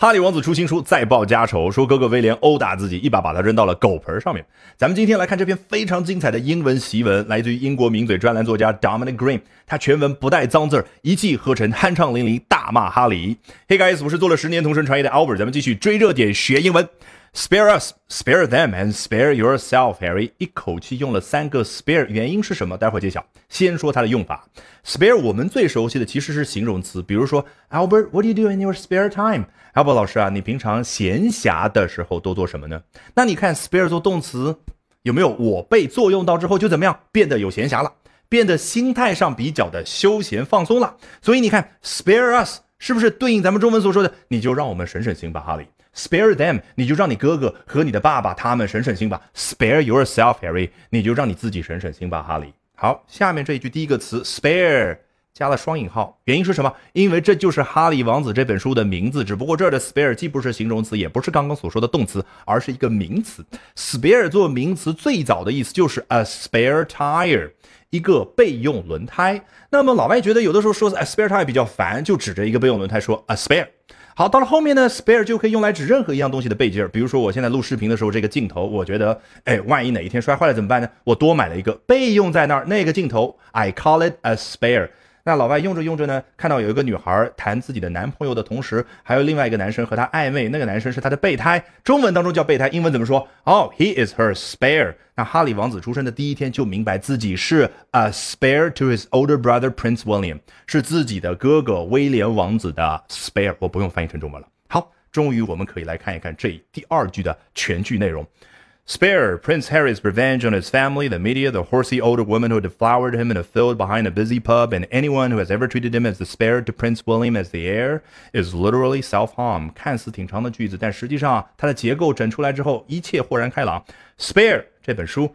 哈利王子出新书，再报家仇，说哥哥威廉殴打自己，一把把他扔到了狗盆上面。咱们今天来看这篇非常精彩的英文习文，来自于英国名嘴专栏作家 Dominic Green，他全文不带脏字儿，一气呵成，酣畅淋漓，大骂哈利。Hey guys，我是做了十年同声传译的 Albert，咱们继续追热点学英文。Spare us, spare them, and spare yourself, Harry。一口气用了三个 spare，原因是什么？待会儿揭晓。先说它的用法。spare 我们最熟悉的其实是形容词，比如说 Albert，What do you do in your spare time？Albert 老师啊，你平常闲暇的时候都做什么呢？那你看 spare 做动词有没有我被作用到之后就怎么样，变得有闲暇了，变得心态上比较的休闲放松了。所以你看 spare us 是不是对应咱们中文所说的？你就让我们省省心吧，哈利。Spare them，你就让你哥哥和你的爸爸他们省省心吧。Spare yourself，Harry，你就让你自己省省心吧，哈利。好，下面这一句第一个词 spare 加了双引号，原因是什么？因为这就是《哈利王子》这本书的名字，只不过这儿的 spare 既不是形容词，也不是刚刚所说的动词，而是一个名词。Spare 做名词最早的意思就是 a spare tire，一个备用轮胎。那么老外觉得有的时候说 a spare tire 比较烦，就指着一个备用轮胎说 a spare。好，到了后面呢，spare 就可以用来指任何一样东西的备件儿。比如说，我现在录视频的时候，这个镜头，我觉得，哎，万一哪一天摔坏了怎么办呢？我多买了一个备用在那儿，那个镜头，I call it a spare。那老外用着用着呢，看到有一个女孩谈自己的男朋友的同时，还有另外一个男生和她暧昧，那个男生是她的备胎，中文当中叫备胎，英文怎么说？哦，He is her spare。那哈利王子出生的第一天就明白自己是 a spare to his older brother Prince William，是自己的哥哥威廉王子的 spare。我不用翻译成中文了。好，终于我们可以来看一看这第二句的全句内容。Spare Prince Harry's revenge on his family, the media, the horsey older woman who deflowered him in a field behind a busy pub, and anyone who has ever treated him as the spare to Prince William as the heir is literally self-harm。看似挺长的句子，但实际上它的结构整出来之后，一切豁然开朗。Spare 这本书，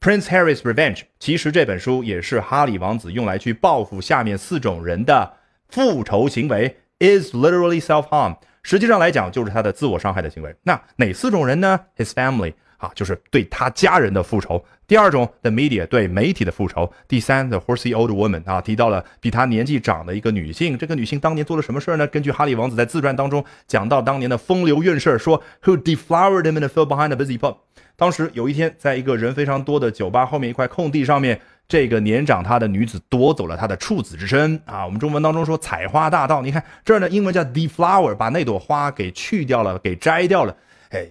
Prince Harry's Revenge，其实这本书也是哈利王子用来去报复下面四种人的复仇行为，is literally self-harm。实际上来讲，就是他的自我伤害的行为。那哪四种人呢？His family。 啊，就是对他家人的复仇。第二种，the media 对媒体的复仇。第三，the horsey old woman 啊，提到了比他年纪长的一个女性。这个女性当年做了什么事儿呢？根据哈利王子在自传当中讲到当年的风流韵事儿，说 who deflowered him in the field behind the busy pub。当时有一天，在一个人非常多的酒吧后面一块空地上面，这个年长他的女子夺走了他的处子之身啊。我们中文当中说采花大盗，你看这儿呢，英文叫 deflower，把那朵花给去掉了，给摘掉了。哎。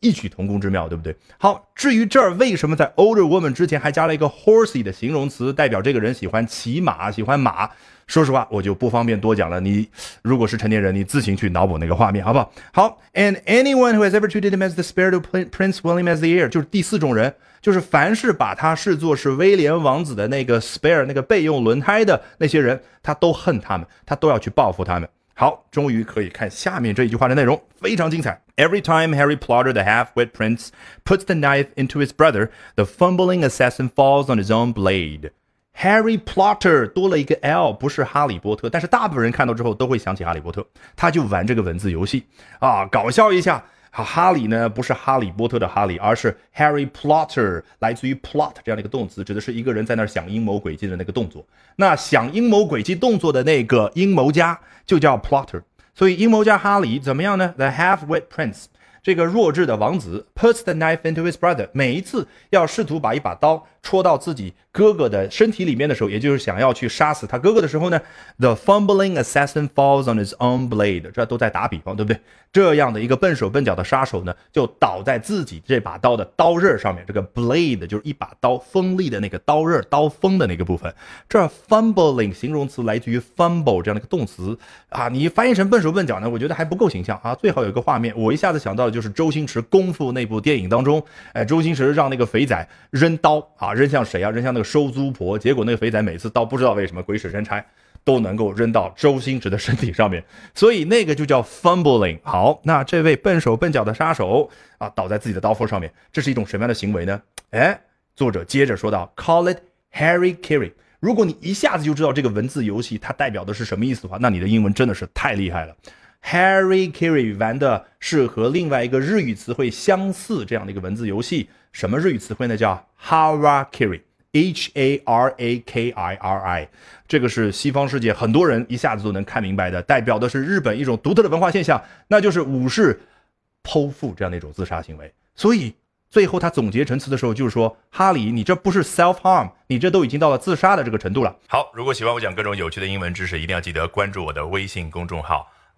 异曲同工之妙，对不对？好，至于这儿为什么在 older woman 之前还加了一个 horsey 的形容词，代表这个人喜欢骑马，喜欢马。说实话，我就不方便多讲了。你如果是成年人，你自行去脑补那个画面，好不好？好，and anyone who has ever treated him as the spare to Prince William as the heir，就是第四种人，就是凡是把他视作是威廉王子的那个 spare 那个备用轮胎的那些人，他都恨他们，他都要去报复他们。好，终于可以看下面这一句话的内容，非常精彩。Every time Harry Potter, the half-wit prince, puts the knife into his brother, the fumbling assassin falls on his own blade. Harry Potter 多了一个 L，不是哈利波特，但是大部分人看到之后都会想起哈利波特，他就玩这个文字游戏啊，搞笑一下。 哈，哈利呢不是哈利波特的哈利，而是 Harry Plotter，来自于 plot 这样的一个动词，指的是一个人在那儿想阴谋诡计的那个动作。那想阴谋诡计动作的那个阴谋家就叫 plotter。所以阴谋家哈利怎么样呢？The half-wit prince，这个弱智的王子，puts the knife into his brother，每一次要试图把一把刀戳到自己。哥哥的身体里面的时候，也就是想要去杀死他哥哥的时候呢，the fumbling assassin falls on his own blade。这都在打比方，对不对？这样的一个笨手笨脚的杀手呢，就倒在自己这把刀的刀刃上面。这个 blade 就是一把刀锋利的那个刀刃、刀锋的那个部分。这 fumbling 形容词来自于 fumble 这样的一个动词啊，你翻译成笨手笨脚呢，我觉得还不够形象啊。最好有一个画面，我一下子想到就是周星驰功夫那部电影当中，哎，周星驰让那个肥仔扔刀啊，扔向谁啊？扔向那个。收租婆，结果那个肥仔每次刀不知道为什么鬼使神差都能够扔到周星驰的身体上面，所以那个就叫 fumbling。好，那这位笨手笨脚的杀手啊，倒在自己的刀锋上面，这是一种什么样的行为呢？哎，作者接着说道：“Call it Harry Carry。”如果你一下子就知道这个文字游戏它代表的是什么意思的话，那你的英文真的是太厉害了。Harry Carry 玩的是和另外一个日语词汇相似这样的一个文字游戏，什么日语词汇呢？叫 Hara Carry。H A R A K I R I，这个是西方世界很多人一下子都能看明白的，代表的是日本一种独特的文化现象，那就是武士剖腹这样的一种自杀行为。所以最后他总结陈词的时候就是说：“哈里，你这不是 self harm，你这都已经到了自杀的这个程度了。”好，如果喜欢我讲各种有趣的英文知识，一定要记得关注我的微信公众号